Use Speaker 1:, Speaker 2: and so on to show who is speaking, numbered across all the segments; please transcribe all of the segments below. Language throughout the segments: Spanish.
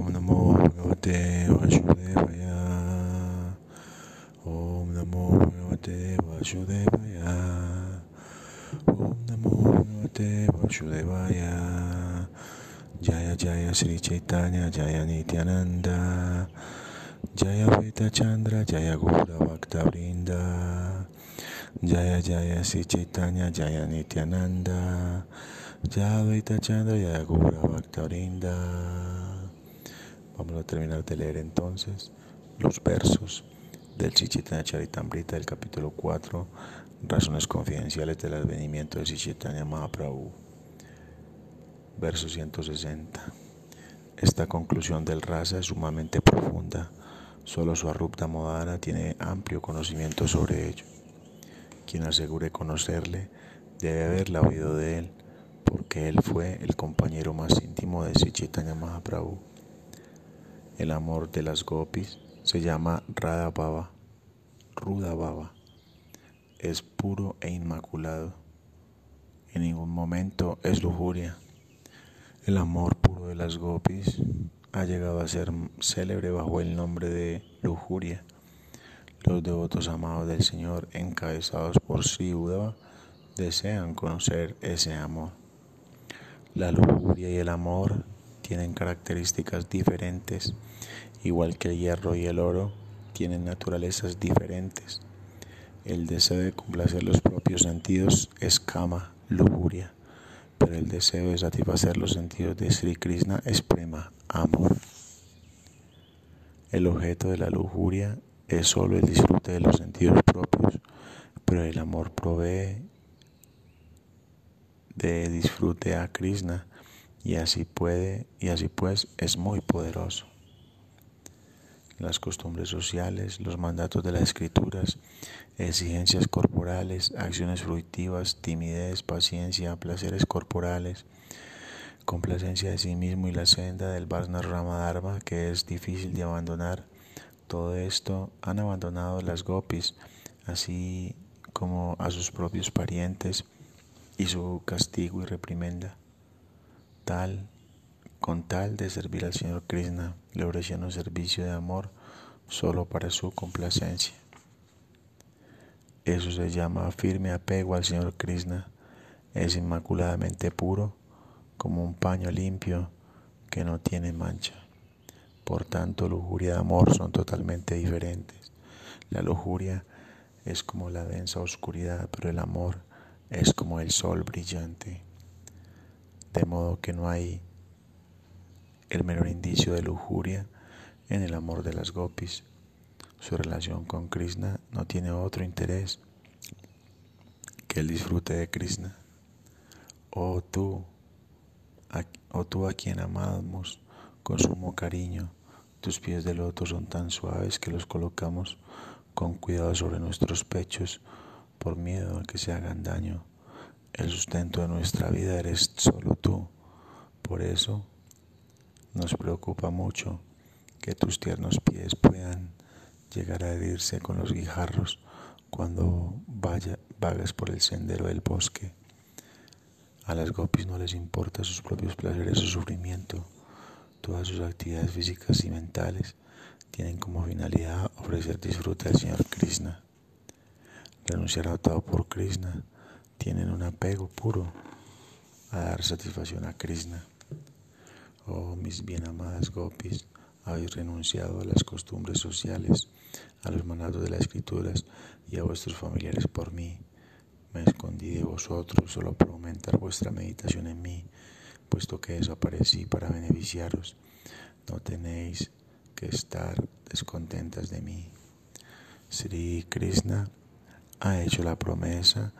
Speaker 1: ॐ नमो भगवते वासुदेवय ॐ नमो भगवते वासुदेवय ॐ नमो भगवते वासुदेवाय जय जय श्री चैतन्य जय नित्यानन्द जय वेदचन्द्र जय गौरभक्तवृन्द जय जय श्री चैतन्य जय नित्यानन्द जय वेदचन्द्र जय गौरभक्तवृन्द Vamos a terminar de leer entonces los versos del Chichitanya Charitamrita del capítulo 4, razones confidenciales del advenimiento de Chichitanya Mahaprabhu. Verso 160. Esta conclusión del rasa es sumamente profunda. Solo su arrupta modana tiene amplio conocimiento sobre ello. Quien asegure conocerle debe haberla oído de él, porque él fue el compañero más íntimo de Sichitanya Mahaprabhu. El amor de las gopis se llama Radha Baba, Ruda Baba. Es puro e inmaculado. En ningún momento es lujuria. El amor puro de las gopis ha llegado a ser célebre bajo el nombre de lujuria. Los devotos amados del Señor, encabezados por Sri Uddhava, desean conocer ese amor. La lujuria y el amor tienen características diferentes, igual que el hierro y el oro tienen naturalezas diferentes. El deseo de complacer los propios sentidos es kama, lujuria pero el deseo de satisfacer los sentidos de Sri Krishna es prema, amor. El objeto de la lujuria es solo el disfrute de los sentidos propios, pero el amor provee de disfrute a Krishna y así puede y así pues es muy poderoso. Las costumbres sociales, los mandatos de las escrituras, exigencias corporales, acciones fruitivas, timidez, paciencia, placeres corporales, complacencia de sí mismo y la senda del Varna Ramadharma que es difícil de abandonar. Todo esto han abandonado las gopis, así como a sus propios parientes y su castigo y reprimenda. Tal, con tal de servir al Señor Krishna, le ofrecían un servicio de amor solo para su complacencia. Eso se llama firme apego al Señor Krishna. Es inmaculadamente puro como un paño limpio que no tiene mancha. Por tanto, lujuria y amor son totalmente diferentes. La lujuria es como la densa oscuridad, pero el amor es como el sol brillante. De modo que no hay el menor indicio de lujuria en el amor de las gopis. Su relación con Krishna no tiene otro interés que el disfrute de Krishna. Oh tú, a, oh tú a quien amamos con sumo cariño, tus pies de loto son tan suaves que los colocamos con cuidado sobre nuestros pechos por miedo a que se hagan daño. El sustento de nuestra vida eres solo tú. Por eso nos preocupa mucho que tus tiernos pies puedan llegar a herirse con los guijarros cuando vagas por el sendero del bosque. A las gopis no les importa sus propios placeres o sufrimiento. Todas sus actividades físicas y mentales tienen como finalidad ofrecer disfrute al Señor Krishna. Renunciar a todo por Krishna tienen un apego puro a dar satisfacción a Krishna. Oh mis bien amadas gopis, habéis renunciado a las costumbres sociales, a los mandatos de las escrituras y a vuestros familiares por mí. Me escondí de vosotros solo para aumentar vuestra meditación en mí, puesto que desaparecí para beneficiaros. No tenéis que estar descontentas de mí. Sri Krishna ha hecho la promesa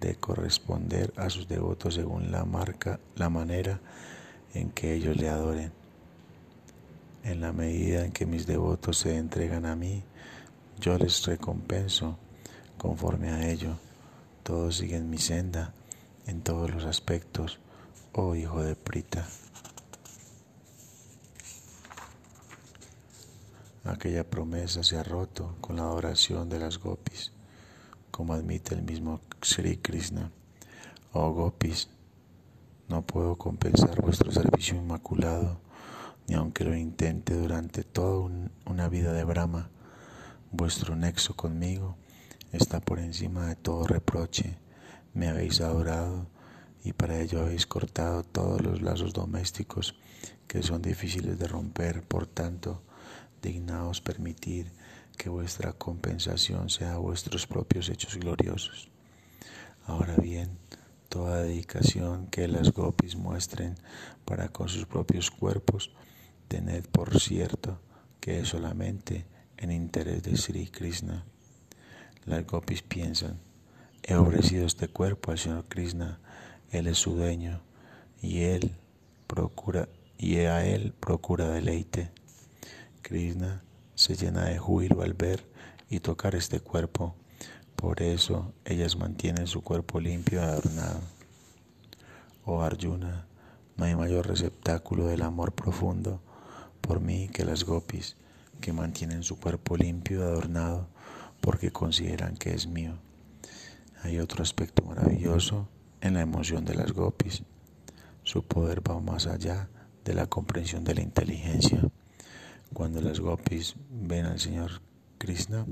Speaker 1: de corresponder a sus devotos según la marca, la manera en que ellos le adoren. En la medida en que mis devotos se entregan a mí, yo les recompenso conforme a ello. Todos siguen mi senda en todos los aspectos, oh hijo de Prita. Aquella promesa se ha roto con la adoración de las gopis, como admite el mismo Sri Krishna. Oh gopis, no puedo compensar vuestro servicio inmaculado, ni aunque lo intente durante toda una vida de Brahma, vuestro nexo conmigo está por encima de todo reproche. Me habéis adorado y para ello habéis cortado todos los lazos domésticos que son difíciles de romper. Por tanto, dignaos permitir que vuestra compensación sea vuestros propios hechos gloriosos. Ahora bien, toda dedicación que las gopis muestren para con sus propios cuerpos, tened por cierto que es solamente en interés de Sri Krishna. Las gopis piensan, he ofrecido este cuerpo al Señor Krishna, Él es su dueño, y Él procura, y a Él procura deleite. Krishna se llena de júbilo al ver y tocar este cuerpo, por eso ellas mantienen su cuerpo limpio y adornado. Oh Arjuna, no hay mayor receptáculo del amor profundo por mí que las gopis, que mantienen su cuerpo limpio y adornado porque consideran que es mío. Hay otro aspecto maravilloso en la emoción de las gopis. Su poder va más allá de la comprensión de la inteligencia. Cuando las gopis ven al Señor Krishna,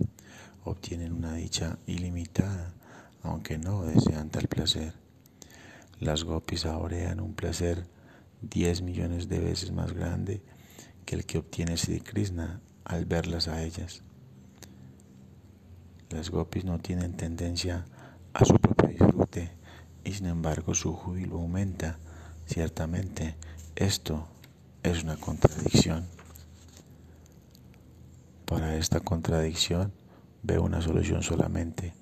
Speaker 1: obtienen una dicha ilimitada, aunque no desean tal placer. Las gopis saborean un placer diez millones de veces más grande que el que obtiene Sri Krishna al verlas a ellas. Las gopis no tienen tendencia a su propio disfrute y sin embargo su júbilo aumenta. Ciertamente, esto es una contradicción. Para esta contradicción veo una solución solamente.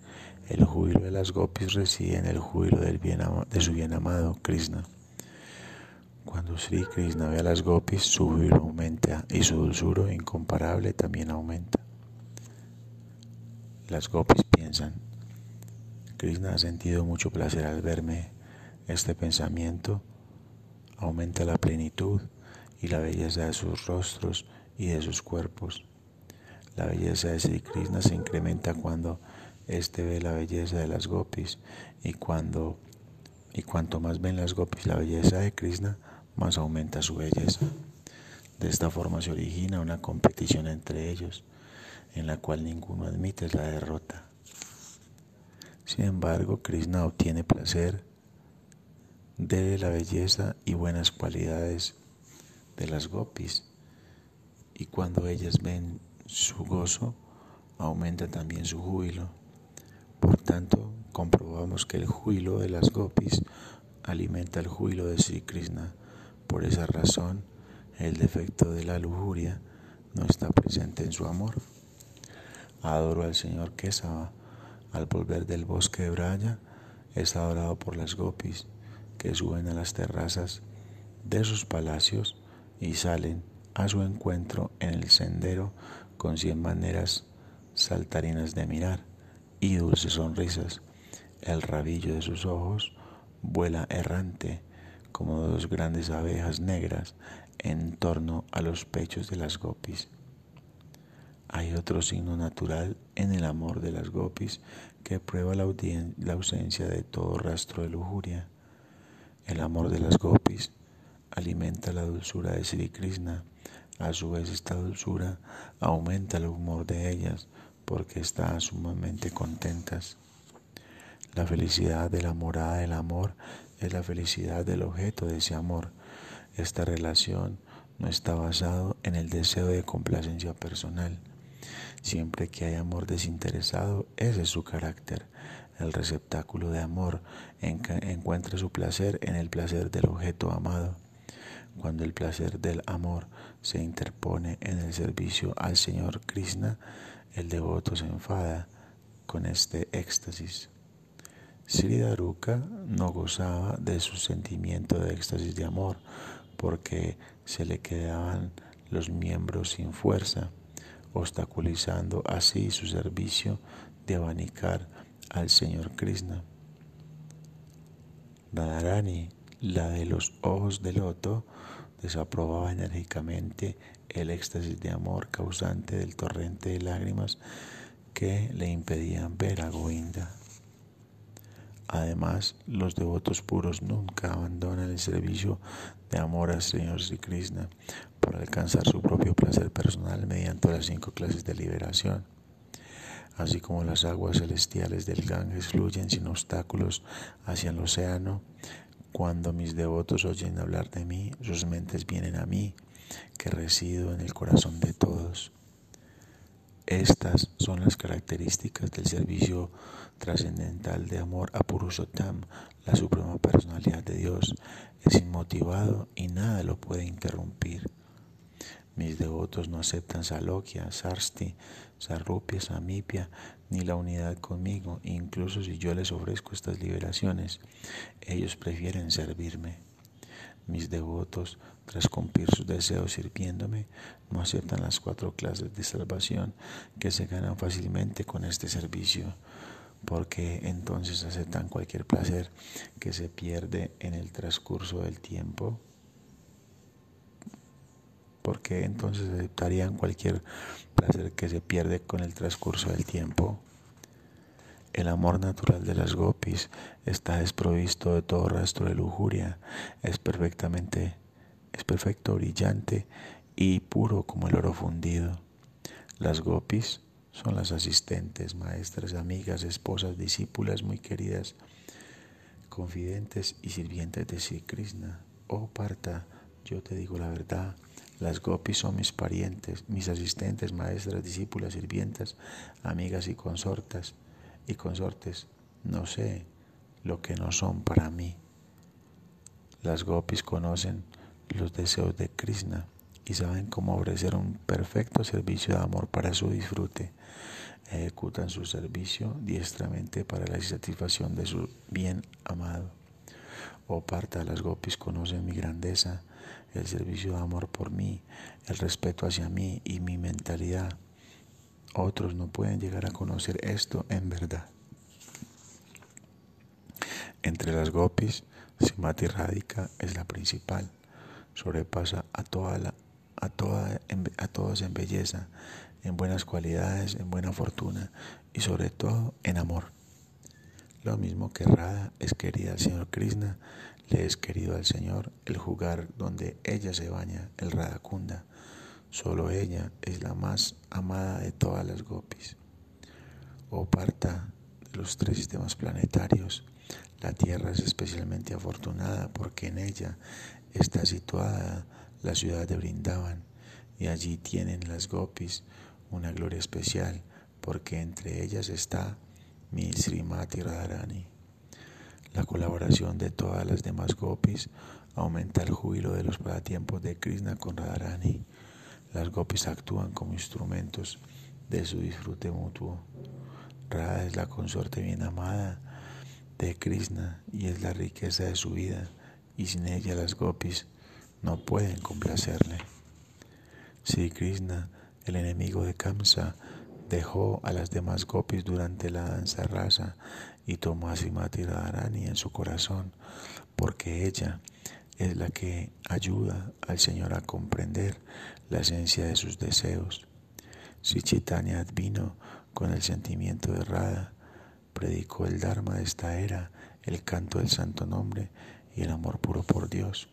Speaker 1: El júbilo de las gopis reside en el júbilo del bien de su bien amado Krishna. Cuando Sri Krishna ve a las gopis, su júbilo aumenta y su dulzura incomparable también aumenta. Las gopis piensan, Krishna ha sentido mucho placer al verme. Este pensamiento aumenta la plenitud y la belleza de sus rostros y de sus cuerpos. La belleza de Sri Krishna se incrementa cuando éste ve la belleza de las gopis y cuando y cuanto más ven las gopis la belleza de Krishna, más aumenta su belleza. De esta forma se origina una competición entre ellos, en la cual ninguno admite la derrota. Sin embargo, Krishna obtiene placer de la belleza y buenas cualidades de las gopis, y cuando ellas ven su gozo, aumenta también su júbilo. Por tanto, comprobamos que el júbilo de las gopis alimenta el júbilo de Sri Krishna. Por esa razón, el defecto de la lujuria no está presente en su amor. Adoro al Señor Kesava. Al volver del bosque de Braya, es adorado por las gopis que suben a las terrazas de sus palacios y salen a su encuentro en el sendero con cien maneras saltarinas de mirar y dulces sonrisas. El rabillo de sus ojos vuela errante como dos grandes abejas negras en torno a los pechos de las gopis. Hay otro signo natural en el amor de las gopis que prueba la, ausencia de todo rastro de lujuria. El amor de las gopis alimenta la dulzura de Sri Krishna a su vez esta dulzura aumenta el humor de ellas porque están sumamente contentas. La felicidad de la morada del amor es la felicidad del objeto de ese amor. Esta relación no está basada en el deseo de complacencia personal. Siempre que hay amor desinteresado, ese es su carácter. El receptáculo de amor encuentra su placer en el placer del objeto amado. Cuando el placer del amor se interpone en el servicio al Señor Krishna, el devoto se enfada con este éxtasis. Sri Daruka no gozaba de su sentimiento de éxtasis de amor porque se le quedaban los miembros sin fuerza, obstaculizando así su servicio de abanicar al Señor Krishna. Radharani, la de los ojos de loto, desaprobaba enérgicamente el éxtasis de amor causante del torrente de lágrimas que le impedían ver a Govinda. Además, los devotos puros nunca abandonan el servicio de amor al Señor Sri Krishna para alcanzar su propio placer personal mediante las cinco clases de liberación. Así como las aguas celestiales del Ganges fluyen sin obstáculos hacia el océano, cuando mis devotos oyen hablar de mí, sus mentes vienen a mí, que resido en el corazón de todos. Estas son las características del servicio trascendental de amor a Purushottam, la suprema personalidad de Dios. Es inmotivado y nada lo puede interrumpir. Mis devotos no aceptan Salokya, Sarsti, Sarrupia, Samipia, ni la unidad conmigo, incluso si yo les ofrezco estas liberaciones, ellos prefieren servirme. Mis devotos, tras cumplir sus deseos sirviéndome, no aceptan las cuatro clases de salvación que se ganan fácilmente con este servicio, porque entonces aceptan cualquier placer que se pierde en el transcurso del tiempo porque entonces aceptarían cualquier placer que se pierde con el transcurso del tiempo. El amor natural de las gopis está desprovisto de todo rastro de lujuria, es perfectamente, es perfecto, brillante y puro como el oro fundido. Las gopis son las asistentes, maestras, amigas, esposas, discípulas muy queridas, confidentes y sirvientes de Sri Krishna. Oh Parta, yo te digo la verdad, las gopis son mis parientes, mis asistentes, maestras, discípulas, sirvientas, amigas y consortas y consortes. No sé lo que no son para mí. Las gopis conocen los deseos de Krishna y saben cómo ofrecer un perfecto servicio de amor para su disfrute. Ejecutan su servicio diestramente para la satisfacción de su bien amado. Oh Parta, las gopis conocen mi grandeza el servicio de amor por mí, el respeto hacia mí y mi mentalidad. Otros no pueden llegar a conocer esto en verdad. Entre las gopis, Simati Radhika es la principal. Sobrepasa a, toda la, a, toda, a todos en belleza, en buenas cualidades, en buena fortuna y sobre todo en amor. Lo mismo que Radha es querida al Señor Krishna, le es querido al Señor el jugar donde ella se baña, el Radakunda. Solo ella es la más amada de todas las gopis. O parta de los tres sistemas planetarios, la Tierra es especialmente afortunada porque en ella está situada la ciudad de Brindavan y allí tienen las gopis una gloria especial porque entre ellas está mi Srimati Radharani. La colaboración de todas las demás gopis aumenta el júbilo de los pasatiempos de Krishna con Radharani. Las gopis actúan como instrumentos de su disfrute mutuo. Radha es la consorte bien amada de Krishna y es la riqueza de su vida, y sin ella las gopis no pueden complacerle. Si Krishna, el enemigo de Kamsa, dejó a las demás gopis durante la danza rasa y tomó a Simati Radharani en su corazón, porque ella es la que ayuda al Señor a comprender la esencia de sus deseos. Si Chaitanya vino con el sentimiento de Radha, predicó el Dharma de esta era, el canto del santo nombre y el amor puro por Dios.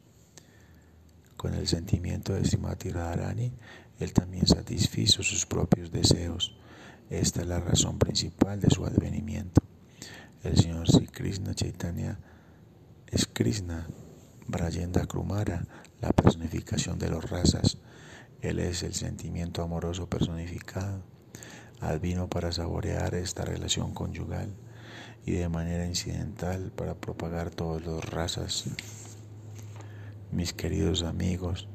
Speaker 1: Con el sentimiento de Simati Radharani, él también satisfizo sus propios deseos. Esta es la razón principal de su advenimiento. El Señor Sri Krishna Chaitanya es Krishna Brayenda Krumara, la personificación de los razas. Él es el sentimiento amoroso personificado. Advino para saborear esta relación conyugal y de manera incidental para propagar todas las razas. Mis queridos amigos,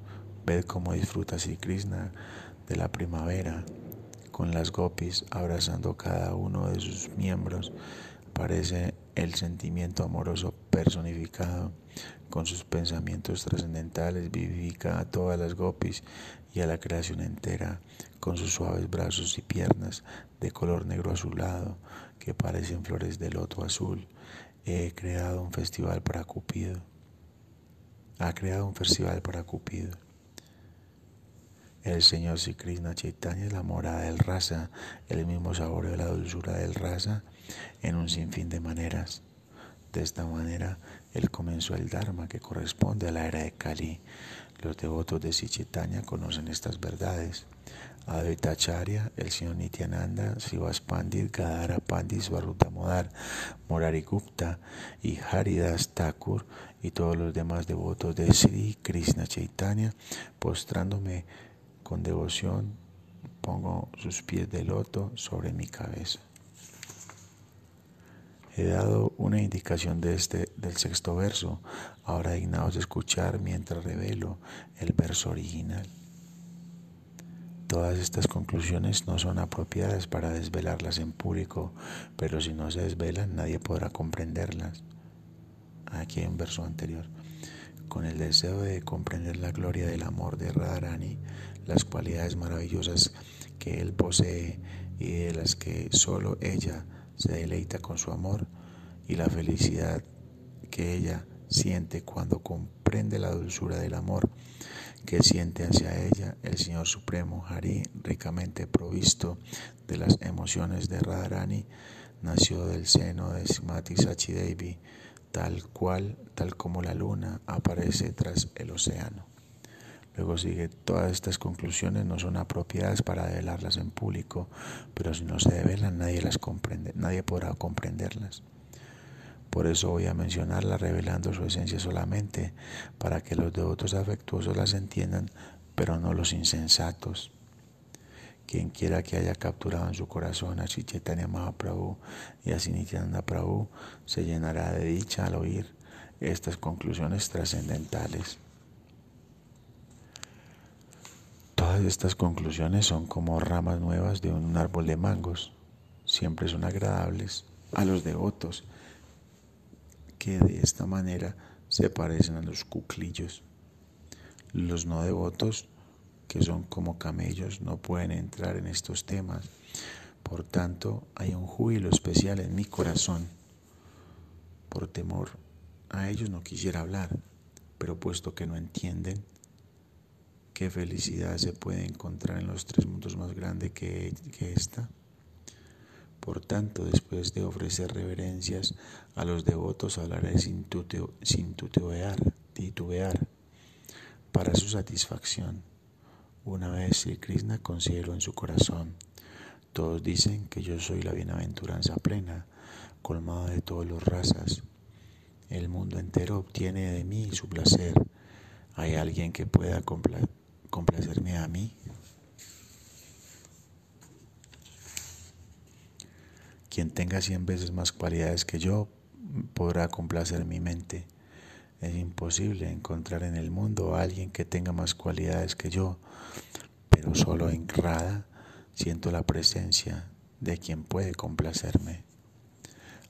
Speaker 1: ved cómo disfruta Sri Krishna de la primavera, con las gopis abrazando cada uno de sus miembros Parece el sentimiento amoroso personificado con sus pensamientos trascendentales, vivifica a todas las gopis y a la creación entera con sus suaves brazos y piernas de color negro azulado que parecen flores de loto azul. He creado un festival para Cupido. Ha creado un festival para Cupido. El Señor Sri Krishna Chaitanya es la morada del rasa, el mismo sabor de la dulzura del rasa en un sinfín de maneras. De esta manera, él comenzó el Dharma que corresponde a la era de Kali. Los devotos de Sichitanya conocen estas verdades. Advaita Acharya, el señor Nityananda, Sivas Pandit, Gadara Pandit, Svarutamodar, Morari Gupta y Haridas Thakur y todos los demás devotos de Sri Krishna Chaitanya, postrándome con devoción, pongo sus pies de loto sobre mi cabeza. He dado una indicación de este, del sexto verso, ahora dignaos de escuchar mientras revelo el verso original. Todas estas conclusiones no son apropiadas para desvelarlas en público, pero si no se desvelan nadie podrá comprenderlas. Aquí hay un verso anterior. Con el deseo de comprender la gloria del amor de Radharani, las cualidades maravillosas que él posee y de las que solo ella se deleita con su amor y la felicidad que ella siente cuando comprende la dulzura del amor que siente hacia ella el Señor Supremo Hari, ricamente provisto de las emociones de Radharani, nació del seno de Srimati Sachidevi, tal cual, tal como la luna aparece tras el océano. Luego sigue, todas estas conclusiones no son apropiadas para develarlas en público, pero si no se develan nadie las comprende, nadie podrá comprenderlas. Por eso voy a mencionarla revelando su esencia solamente, para que los devotos afectuosos las entiendan, pero no los insensatos. Quien quiera que haya capturado en su corazón a Chaitanya Mahaprabhu y a Nityananda Prabhu se llenará de dicha al oír estas conclusiones trascendentales. Estas conclusiones son como ramas nuevas de un árbol de mangos. Siempre son agradables a los devotos que de esta manera se parecen a los cuclillos. Los no devotos, que son como camellos, no pueden entrar en estos temas. Por tanto, hay un júbilo especial en mi corazón. Por temor a ellos no quisiera hablar, pero puesto que no entienden, qué felicidad se puede encontrar en los tres mundos más grandes que, que esta. Por tanto, después de ofrecer reverencias a los devotos, hablaré sin, sin titubear, para su satisfacción. Una vez Sri Krishna consideró en su corazón, todos dicen que yo soy la bienaventuranza plena, colmada de todas las razas. El mundo entero obtiene de mí su placer. ¿Hay alguien que pueda complacerme a mí? Quien tenga cien veces más cualidades que yo podrá complacer mi mente. Es imposible encontrar en el mundo a alguien que tenga más cualidades que yo, pero solo en Rada siento la presencia de quien puede complacerme.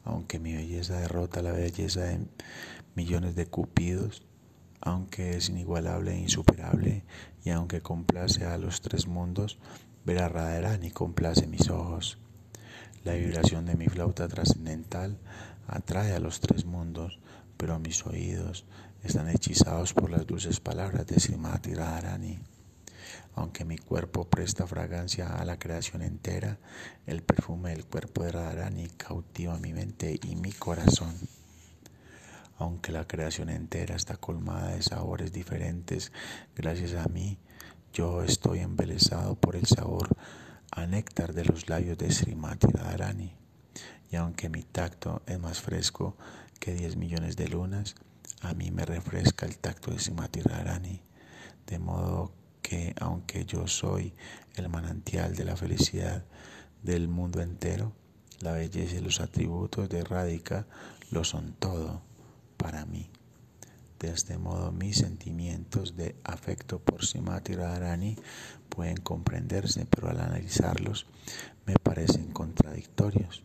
Speaker 1: Aunque mi belleza derrota la belleza de millones de cupidos, aunque es inigualable e insuperable, y aunque complace a los tres mundos, ver a Radharani complace mis ojos. La vibración de mi flauta trascendental atrae a los tres mundos, pero mis oídos están hechizados por las dulces palabras de Srimati Radharani. Aunque mi cuerpo presta fragancia a la creación entera, el perfume del cuerpo de Radharani cautiva mi mente y mi corazón. Aunque la creación entera está colmada de sabores diferentes, gracias a mí, yo estoy embelesado por el sabor a néctar de los labios de Srimati Radharani. Y aunque mi tacto es más fresco que 10 millones de lunas, a mí me refresca el tacto de Srimati Radharani. De modo que aunque yo soy el manantial de la felicidad del mundo entero, la belleza y los atributos de Radhika lo son todo para mí. De este modo mis sentimientos de afecto por Simati Radharani pueden comprenderse, pero al analizarlos me parecen contradictorios.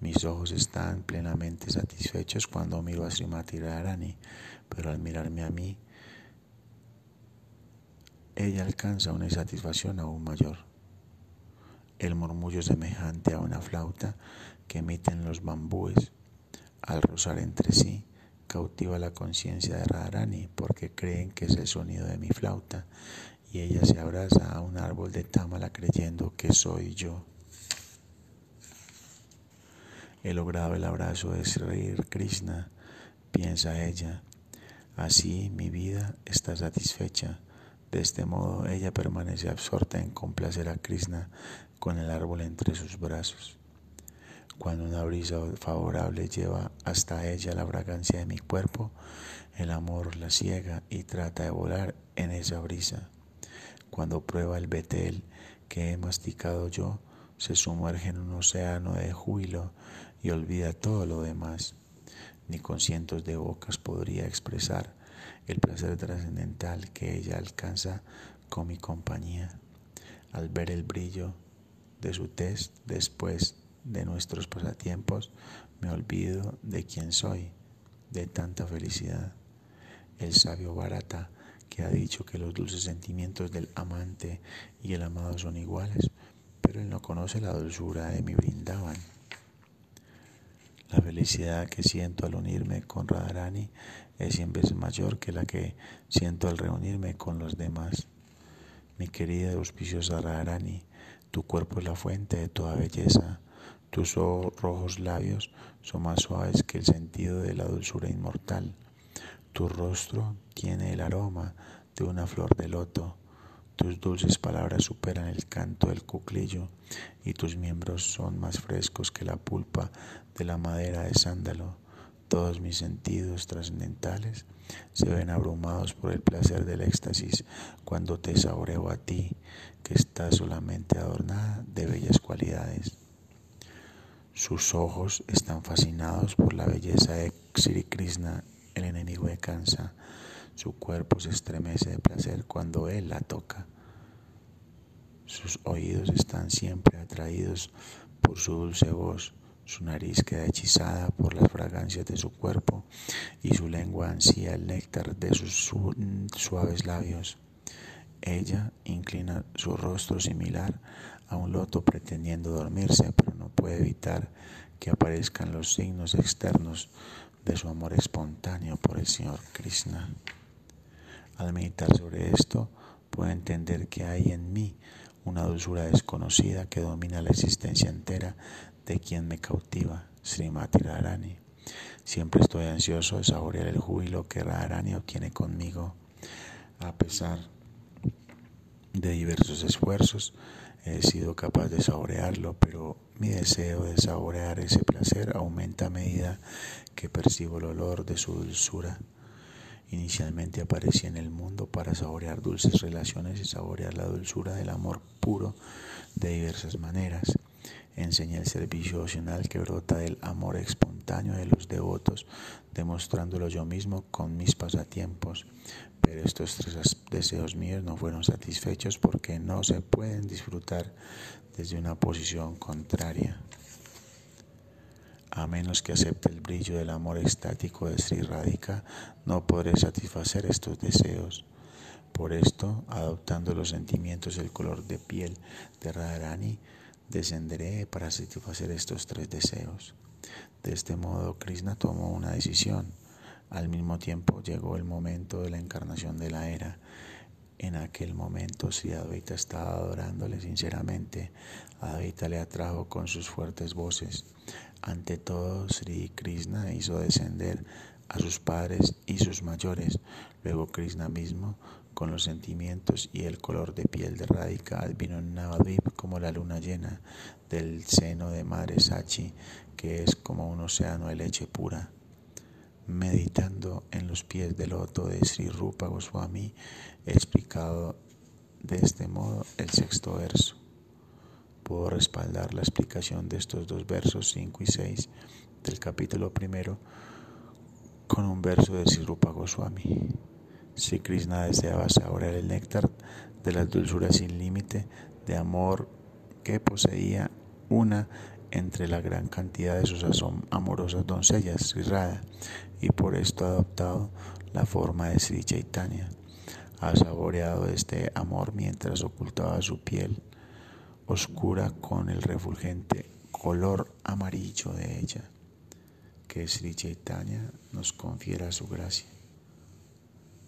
Speaker 1: Mis ojos están plenamente satisfechos cuando miro a Srimati Radharani, pero al mirarme a mí, ella alcanza una insatisfacción aún mayor. El murmullo semejante a una flauta que emiten los bambúes al rozar entre sí cautiva la conciencia de Radharani porque creen que es el sonido de mi flauta y ella se abraza a un árbol de támala creyendo que soy yo. He logrado el abrazo de Sri Krishna, piensa ella. Así mi vida está satisfecha. De este modo ella permanece absorta en complacer a Krishna con el árbol entre sus brazos. Cuando una brisa favorable lleva hasta ella la fragancia de mi cuerpo, el amor la ciega y trata de volar en esa brisa. Cuando prueba el betel que he masticado yo, se sumerge en un océano de júbilo y olvida todo lo demás. Ni con cientos de bocas podría expresar el placer trascendental que ella alcanza con mi compañía. Al ver el brillo de su test después de nuestros pasatiempos, me olvido de quién soy, de tanta felicidad. El sabio Barata, que ha dicho que los dulces sentimientos del amante y el amado son iguales, pero él no conoce la dulzura de mi brindaban. La felicidad que siento al unirme con Radharani es cien veces mayor que la que siento al reunirme con los demás. Mi querida y auspiciosa Radharani, tu cuerpo es la fuente de toda belleza, tus rojos labios son más suaves que el sentido de la dulzura inmortal. Tu rostro tiene el aroma de una flor de loto. Tus dulces palabras superan el canto del cuclillo y tus miembros son más frescos que la pulpa de la madera de sándalo. Todos mis sentidos trascendentales se ven abrumados por el placer del éxtasis cuando te saboreo a ti, que estás solamente adornada de bellas cualidades. Sus ojos están fascinados por la belleza de Sri Krishna, el enemigo de Kansa. Su cuerpo se estremece de placer cuando él la toca. Sus oídos están siempre atraídos por su dulce voz. Su nariz queda hechizada por las fragancias de su cuerpo y su lengua ansía el néctar de sus suaves labios. Ella inclina su rostro similar a un loto pretendiendo dormirse, pero no puede evitar que aparezcan los signos externos de su amor espontáneo por el Señor Krishna. Al meditar sobre esto, puedo entender que hay en mí una dulzura desconocida que domina la existencia entera de quien me cautiva, Srimati Radharani. Siempre estoy ansioso de saborear el júbilo que Radharani obtiene conmigo, a pesar de diversos esfuerzos he sido capaz de saborearlo, pero mi deseo de saborear ese placer aumenta a medida que percibo el olor de su dulzura. Inicialmente aparecí en el mundo para saborear dulces relaciones y saborear la dulzura del amor puro de diversas maneras. Enseñé el servicio opcional que brota del amor espontáneo de los devotos, demostrándolo yo mismo con mis pasatiempos. Pero estos tres deseos míos no fueron satisfechos porque no se pueden disfrutar desde una posición contraria. A menos que acepte el brillo del amor estático de Sri Radhika, no podré satisfacer estos deseos. Por esto, adoptando los sentimientos y el color de piel de Radharani, descenderé para satisfacer estos tres deseos. De este modo, Krishna tomó una decisión. Al mismo tiempo llegó el momento de la encarnación de la era. En aquel momento Sri Advaita estaba adorándole sinceramente. Advaita le atrajo con sus fuertes voces. Ante todo, Sri Krishna hizo descender a sus padres y sus mayores. Luego Krishna mismo con los sentimientos y el color de piel de Radhika vino en Navadvip como la luna llena del seno de Madre Sachi, que es como un océano de leche pura. Meditando en los pies del loto de Sri Rupa Goswami, he explicado de este modo el sexto verso. Puedo respaldar la explicación de estos dos versos 5 y 6 del capítulo primero con un verso de Sri Rupa Goswami. Si Krishna deseaba saborear el néctar de las dulzuras sin límite de amor que poseía una entre la gran cantidad de sus amorosas doncellas, Sri Radha, y por esto ha adoptado la forma de Sri Chaitanya. Ha saboreado este amor mientras ocultaba su piel oscura con el refulgente color amarillo de ella, que Sri Chaitanya nos confiera su gracia.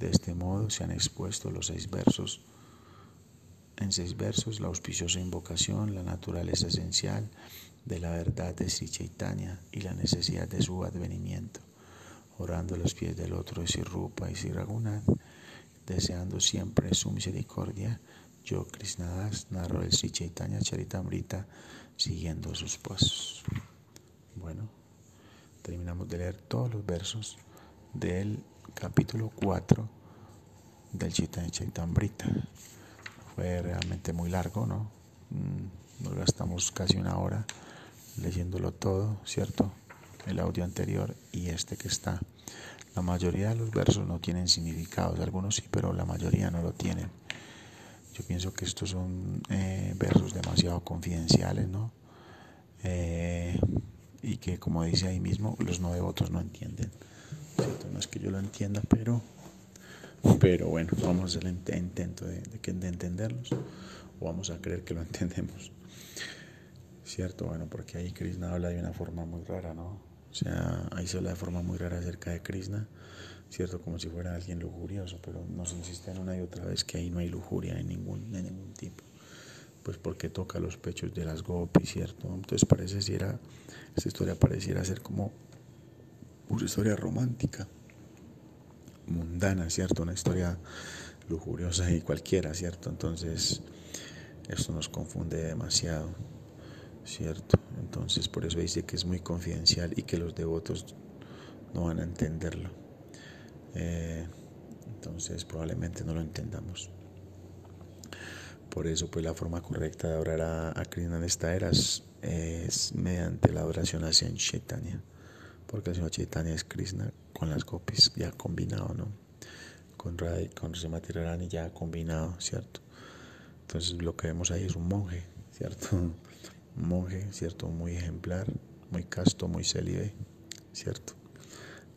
Speaker 1: De este modo se han expuesto los seis versos en seis versos la auspiciosa invocación, la naturaleza esencial de la verdad de Sri Chaitanya y la necesidad de su advenimiento, orando a los pies del otro de Sri Rupa y Sri deseando siempre su misericordia. Yo, Krishnadas, narro el Sri Chaitanya Charitamrita siguiendo sus pasos. Bueno, terminamos de leer todos los versos del capítulo 4 del Chaitanya Charitamrita. Fue realmente muy largo, ¿no? Mm, nos gastamos casi una hora leyéndolo todo, ¿cierto? El audio anterior y este que está. La mayoría de los versos no tienen significados, algunos sí, pero la mayoría no lo tienen. Yo pienso que estos son eh, versos demasiado confidenciales, ¿no? Eh, y que, como dice ahí mismo, los no devotos no entienden. No es que yo lo entienda, pero pero bueno, vamos a hacer el intento de, de, entenderlos o vamos a creer que lo entendemos. ¿Cierto? Bueno, porque ahí Krishna habla de una forma muy rara, ¿no? O sea, ahí se habla de forma muy rara acerca de Krishna, ¿cierto? Como si fuera alguien lujurioso, pero nos insisten una y otra vez que ahí no hay lujuria de ningún, de ningún tipo. Pues porque toca los pechos de las gopis, ¿cierto? Entonces pareciera, esta historia pareciera ser como una historia romántica mundana, ¿cierto? Una historia lujuriosa y cualquiera, ¿cierto? Entonces, esto nos confunde demasiado, ¿cierto? Entonces, por eso dice que es muy confidencial y que los devotos no van a entenderlo. Eh, entonces, probablemente no lo entendamos. Por eso, pues la forma correcta de orar a, Krishna en esta era es, mediante la oración hacia Chaitanya porque el Señor Chaitanya es Krishna con las gopis ya combinado, ¿no? Con Rai, con Srimati Radharani ya combinado, ¿cierto? Entonces lo que vemos ahí es un monje, ¿cierto? Un monje, ¿cierto? Muy ejemplar, muy casto, muy célibe, ¿cierto?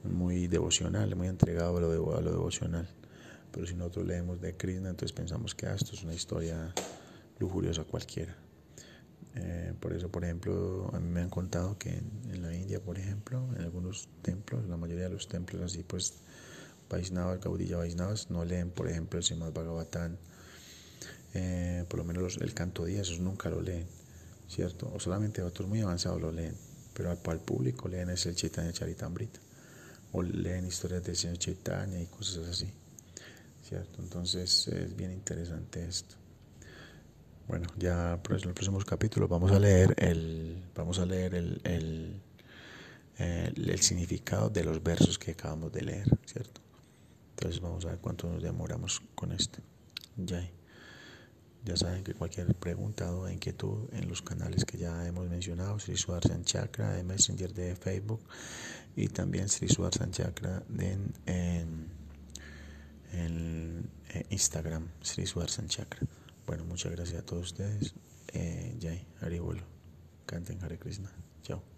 Speaker 1: Muy devocional, muy entregado a lo, a lo devocional. Pero si nosotros leemos de Krishna, entonces pensamos que ah, esto es una historia lujuriosa cualquiera. Eh, por eso, por ejemplo, a mí me han contado que en, la India, por ejemplo, en algunos templos, la mayoría de los templos así, pues, Vaisnavas, Gaudilla Vaisnavas, no leen, por ejemplo, el Srimad Bhagavatam, eh, por lo menos el canto día, esos nunca lo leen, ¿cierto? O solamente otros muy avanzados lo leen, pero al, al público leen es el Chaitanya Charitamrita, o leen historias del Señor Chaitanya y cosas así, ¿cierto? Entonces es bien interesante esto. Bueno, ya pues, en los próximos capítulos vamos a leer el, vamos a leer el, el, el, significado de los versos que acabamos de leer, ¿cierto? Entonces vamos a ver cuánto nos demoramos con esto. Ya, ya saben que cualquier pregunta o inquietud en los canales que ya hemos mencionado, Sri Sudarsan Chakra de Messenger de Facebook y también Sri Sudarsan Chakra en, en, en Instagram, Sri Sudarsan Chakra. Bueno, muchas gracias a todos ustedes. Eh, Jai, Haribolo. Canten Hare Krishna. Chao.